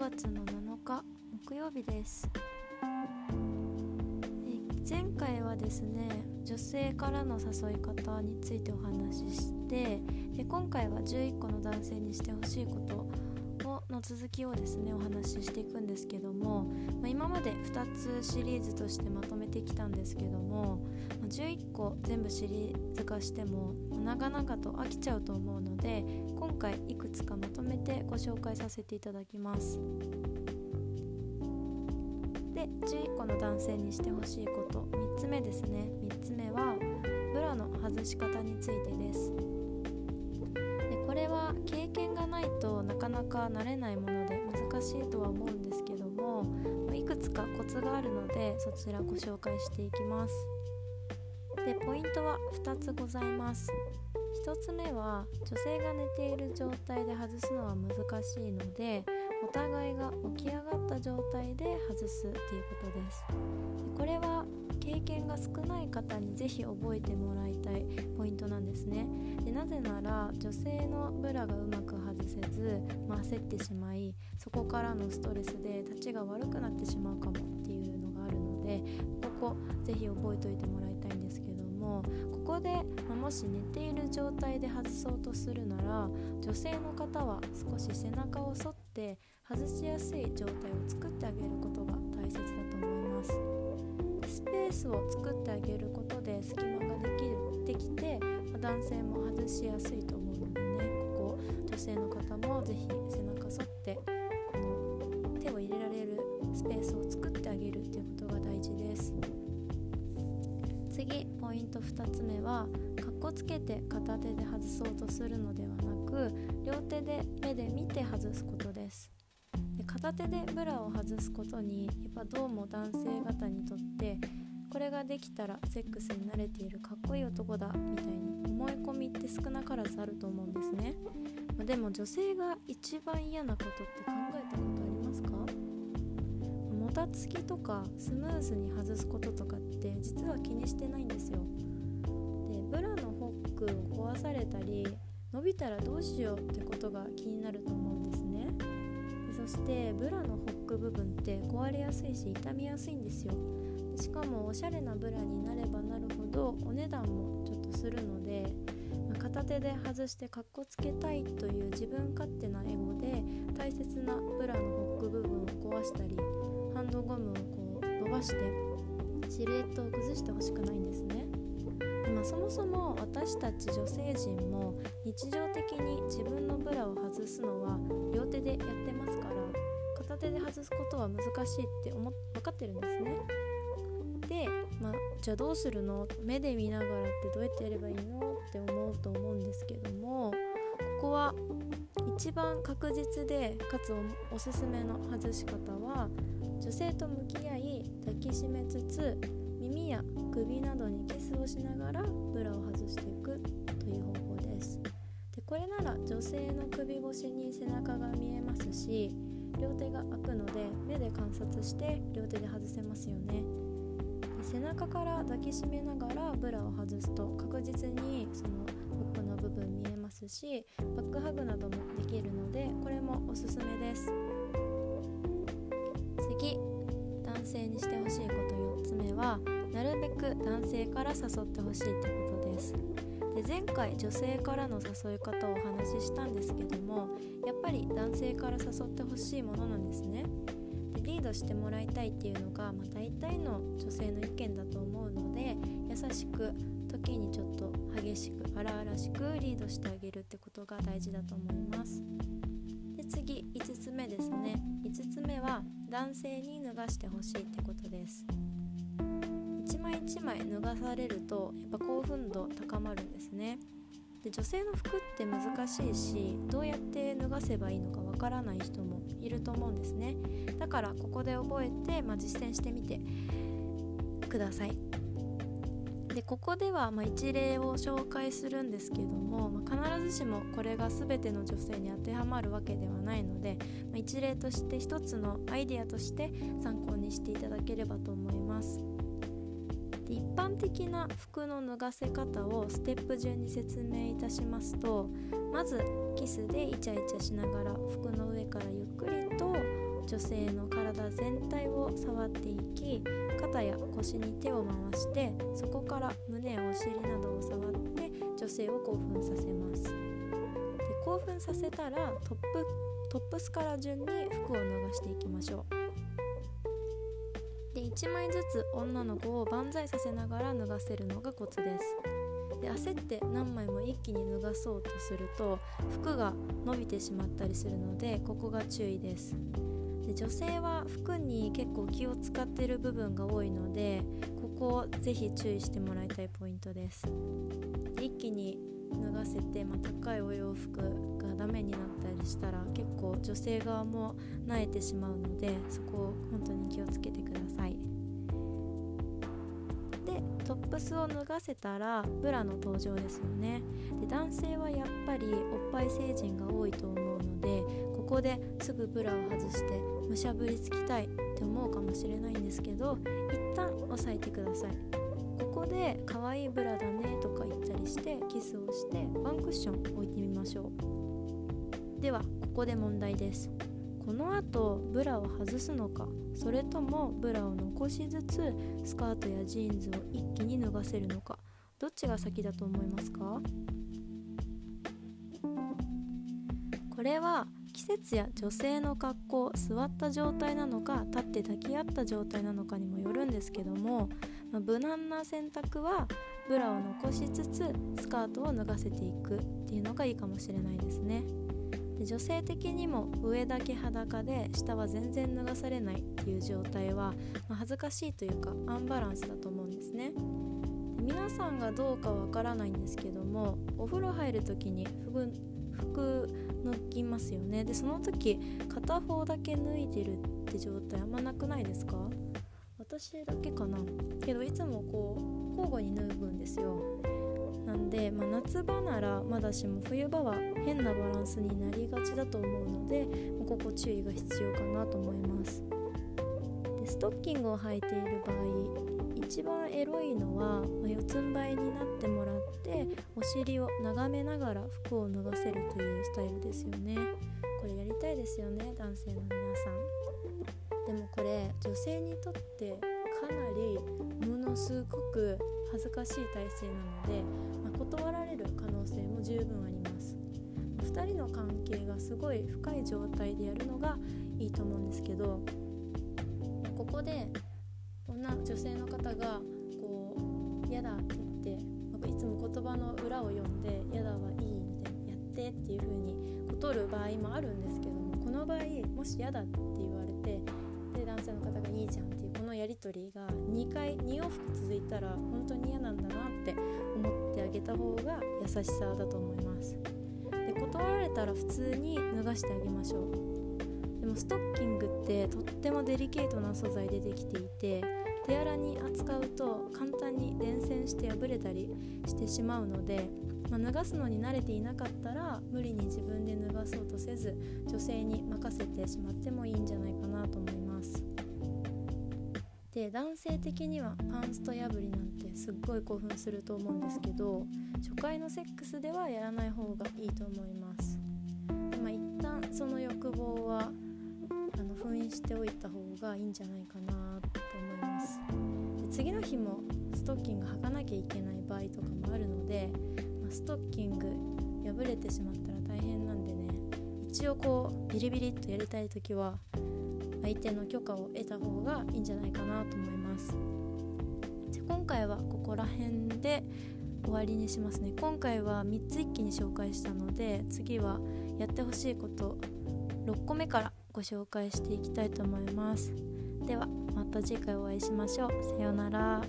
月の7日木曜日です。前回はですね女性からの誘い方についてお話ししてで今回は11個の男性にしてほしいことの続きをですねお話ししていくんですけども、まあ、今まで2つシリーズとしてまとめてきたんですけども、ま、11個全部シリーズ化しても長々と飽きちゃうと思うので今回いくつかまとめてご紹介させていただきます。で11個の男性にしてほしいこと3つ目ですね3つ目はブラの外し方についてですでこれは経験がなかなか慣れないもので難しいとは思うんですけどもいくつかコツがあるのでそちらご紹介していきます。でポイントは2つございます。1つ目は女性が寝ている状態で外すのは難しいのでお互いが起き上がった状態で外すっていうことです。これは経験が少ない方にぜひ覚えてもらいたいポイントなんですね。でなぜなら女性のブラがうまくせず、まあ、焦ってしまいそこからのストレスで立ちが悪くなってしまうかもっていうのがあるのでここぜひ覚えておいてもらいたいんですけどもここで、まあ、もし寝ている状態で外そうとするなら女性の方は少し背中を反って外しやすい状態を作ってあげることが大切だと思います。スペースを作ってあげることで隙間ができるできて、男性も外しやすいとここ女性の方も是非背中反ってこの手を入れられるスペースを作ってあげるっていうことが大事です。次ポイント2つ目はかっこつけて片手で外そうとするのではなく両手で目で見て外すことです。で片手でブラを外すことにやっぱどうも男性方にとってこれができたらセックスに慣れているかっこいい男だみたいに思い込みって少なからずあると思うんですね、まあ、でも女性が一番嫌なことって考えたことありますか？もたつきとかスムーズに外すこととかって実は気にしてないんですよ。でブラのホックを壊されたり伸びたらどうしようってことが気になると思うんですね。そしてブラのホック部分って壊れやすいし傷みやすいんですよ。しかもおしゃれなブラになればなるほどお値段もちょっとするので、片手で外してかっこつけたいという自分勝手なエゴで大切なブラのホック部分を壊したりハンドゴムをこう伸ばしてシルエットを崩してほしくないんですね。まあ、そもそも私たち女性陣も日常的に自分のブラを外すのは両手でやってますから片手で外すことは難しいって思分かってるんですね。で、じゃあどうするの？目で見ながらってどうやってやればいいの？って思うと思うんですけどもここは一番確実でかつおすすめの外し方は女性と向き合い抱きしめつつ耳や首などにキスをしながらブラを外していくという方法です。でこれなら女性の首越しに背中が見えますし両手が開くので目で観察して両手で外せますよね。背中から抱きしめながらブラを外すと確実にそのホップの部分見えますしバックハグなどもできるのでこれもおすすめです。次男性にしてほしいこと4つ目はなるべく男性から誘ってほしいってことです。で前回女性からの誘い方をお話ししたんですけどもやっぱり男性から誘ってほしいものなんですね。リードしてもらいたいっていうのが、まあ、大体の女性の意見だと思うので優しく時にちょっと激しく荒々しくリードしてあげるってことが大事だと思います。で次5つ目ですね。5つ目は男性に脱がしてほしいってことです。一枚一枚脱がされるとやっぱ興奮度高まるんですね。で女性の服って難しいしどうやって脱がせばいいのかわからない人もいると思うんですね。だからここで覚えて、まあ、実践してみてください。でここではま一例を紹介するんですけども、まあ、必ずしもこれが全ての女性に当てはまるわけではないので、まあ、一例として一つのアイデアとして参考にしていただければと思います。で一般的な服の脱がせ方をステップ順に説明いたしますとまずキスでイチャイチャしながら服の上からゆっくりと女性の体全体を触っていき肩や腰に手を回してそこから胸やお尻などを触って女性を興奮させます。で興奮させたらトップトップスから順に服を脱がしていきましょう。で1枚ずつ女の子を万歳させながら脱がせるのがコツです。で焦って何枚も一気に脱がそうとすると服が伸びてしまったりするのでここが注意です。で女性は服に結構気を使ってる部分が多いのでここをぜひ注意してもらいたいポイントです。一気に脱がせて、まあ、高いお洋服がダメになったりしたら結構女性側も萎えてしまうのでそこを本当に気をつけてください。でトップスを脱がせたらブラの登場ですよね。で男性はやっぱりおっぱい成人が多いと思うのでここですぐブラを外してむしゃぶりつきたいって思うかもしれないんですけど一旦押さえてください。ここで可愛いブラだねとか言ったりしてキスをしてワンクッション置いてみましょう。ではここで問題です。この後ブラを外すのか？それともブラを残しつつスカートやジーンズを一気に脱がせるのか？どっちが先だと思いますか？これは季節や女性の格好座った状態なのか立って抱き合った状態なのかにもよるんですけどもまあ、無難な選択はブラを残しつつスカートを脱がせていくっていうのがいいかもしれないですね。で女性的にも上だけ裸で下は全然脱がされないっていう状態は、まあ、恥ずかしいというかアンバランスだと思うんですね。で皆さんがどうかわからないんですけどもお風呂入る時に服服脱ぎますよね。でその時片方だけ脱いでるって状態あんまなくないですか？私だけかな。けどいつもこう交互に脱ぐんですよ。なんで、まあ、夏場ならまだしも冬場は変なバランスになりがちだと思うのでここ注意が必要かなと思います。でストッキングを履いている場合一番エロいのは、まあ、四つん這いになってもらってお尻を眺めながら服を脱がせるというスタイルですよね。これやりたいですよね男性の皆さん。でもこれ女性にとってかなりものすごく恥ずかしい体勢なので、まあ、断られる可能性も十分あります。2人の関係がすごい深い状態でやるのがいいと思うんですけどここで女女性の方がこう「嫌だ」って言ってなんかいつも言葉の裏を読んで「嫌だはいい」みたいな「やって」っていう風に断る場合もあるんですけどもこの場合もし嫌だって言われて男性の方がいいじゃんっていうこのやり取りが2回2往復続いたら本当に嫌なんだなって思ってあげた方が優しさだと思います。で断られたら普通に脱がしてあげましょう。でもストッキングってとってもデリケートな素材でできていて手荒に扱うと簡単に伝染して破れたりしてしまうのでまあ、脱がすのに慣れていなかったら無理に自分で脱がそうとせず女性に任せてしまってもいいんじゃないかと思いますで男性的にはパンスト破りなんてすっごい興奮すると思うんですけど初回のセックスではやらない方がいいと思います。まあ一旦その欲望はあの封印しておいた方がいいんじゃないかなと思います。で次の日もストッキング履かなきゃいけない場合とかもあるのでまストッキング破れてしまったら大変なんでね。一応こうビリビリっとやりたい時は相手の許可を得た方がいいんじゃないかなと思います。じゃ今回はここら辺で終わりにしますね。今回は3つ一気に紹介したので次はやってほしいこと6個目からご紹介していきたいと思います。ではまた次回お会いしましょう。さようなら。